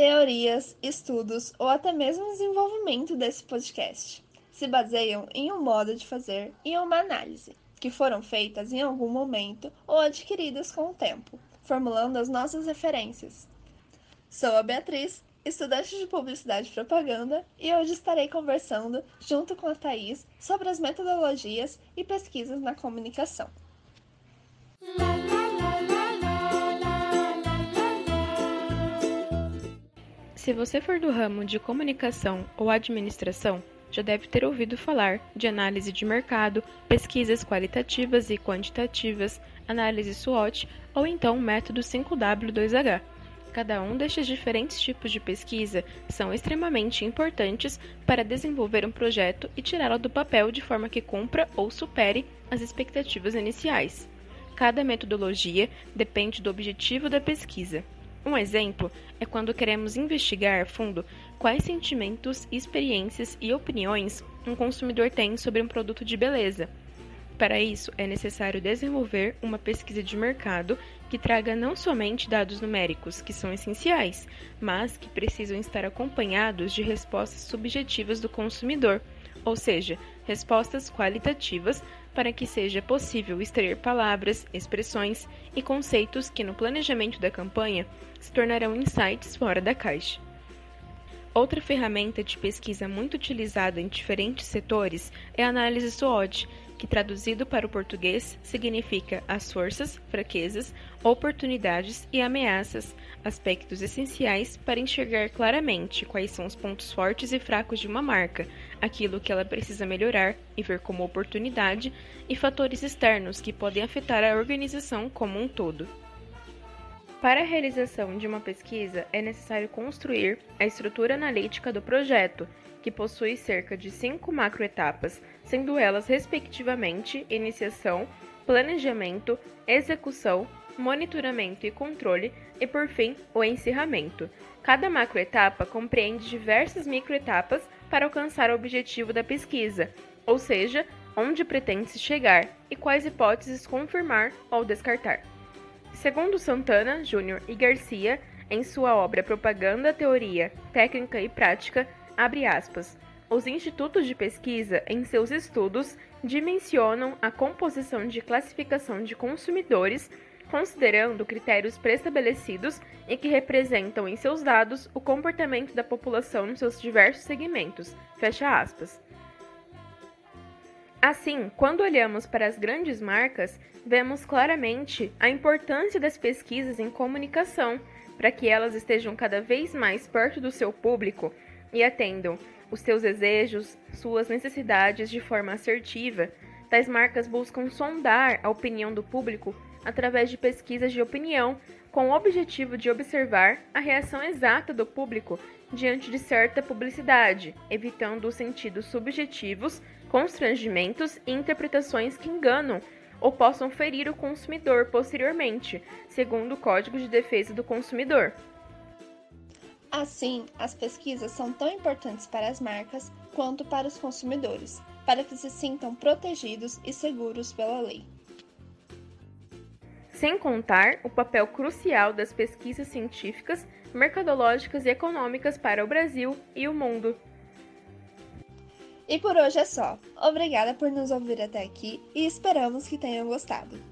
teorias, estudos ou até mesmo o desenvolvimento desse podcast se baseiam em um modo de fazer e uma análise, que foram feitas em algum momento ou adquiridas com o tempo, formulando as nossas referências. Sou a Beatriz, estudante de Publicidade e Propaganda, e hoje estarei conversando, junto com a Thais, sobre as metodologias e pesquisas na comunicação. Se você for do ramo de comunicação ou administração, já deve ter ouvido falar de análise de mercado, pesquisas qualitativas e quantitativas, análise SWOT ou então método 5W2H. Cada um destes diferentes tipos de pesquisa são extremamente importantes para desenvolver um projeto e tirá-lo do papel de forma que cumpra ou supere as expectativas iniciais. Cada metodologia depende do objetivo da pesquisa. Um exemplo é quando queremos investigar a fundo quais sentimentos, experiências e opiniões um consumidor tem sobre um produto de beleza. Para isso, é necessário desenvolver uma pesquisa de mercado que traga não somente dados numéricos, que são essenciais, mas que precisam estar acompanhados de respostas subjetivas do consumidor, ou seja, respostas qualitativas para que seja possível extrair palavras, expressões e conceitos que, no planejamento da campanha, se tornarão insights fora da caixa. Outra ferramenta de pesquisa muito utilizada em diferentes setores é a análise SWOT, que traduzido para o português significa as forças, fraquezas, oportunidades e ameaças, aspectos essenciais para enxergar claramente quais são os pontos fortes e fracos de uma marca, aquilo que ela precisa melhorar e ver como oportunidade, e fatores externos que podem afetar a organização como um todo. Para a realização de uma pesquisa, é necessário construir a estrutura analítica do projeto, que possui cerca de cinco macroetapas, sendo elas, respectivamente, iniciação, planejamento, execução, monitoramento e controle, e por fim, o encerramento. Cada macroetapa compreende diversas microetapas para alcançar o objetivo da pesquisa, ou seja, onde pretende-se chegar e quais hipóteses confirmar ou descartar. Segundo Santana, Júnior e Garcia, em sua obra Propaganda, Teoria, Técnica e Prática, abre aspas, os institutos de pesquisa, em seus estudos, dimensionam a composição de classificação de consumidores, considerando critérios preestabelecidos e que representam em seus dados o comportamento da população nos seus diversos segmentos. Fecha aspas. Assim, quando olhamos para as grandes marcas, vemos claramente a importância das pesquisas em comunicação para que elas estejam cada vez mais perto do seu público e atendam os seus desejos, suas necessidades de forma assertiva. Tais marcas buscam sondar a opinião do público através de pesquisas de opinião, com o objetivo de observar a reação exata do público diante de certa publicidade, evitando os sentidos subjetivos constrangimentos e interpretações que enganam ou possam ferir o consumidor posteriormente, segundo o Código de Defesa do Consumidor. Assim, as pesquisas são tão importantes para as marcas quanto para os consumidores, para que se sintam protegidos e seguros pela lei. Sem contar o papel crucial das pesquisas científicas, mercadológicas e econômicas para o Brasil e o mundo. E por hoje é só. Obrigada por nos ouvir até aqui e esperamos que tenham gostado.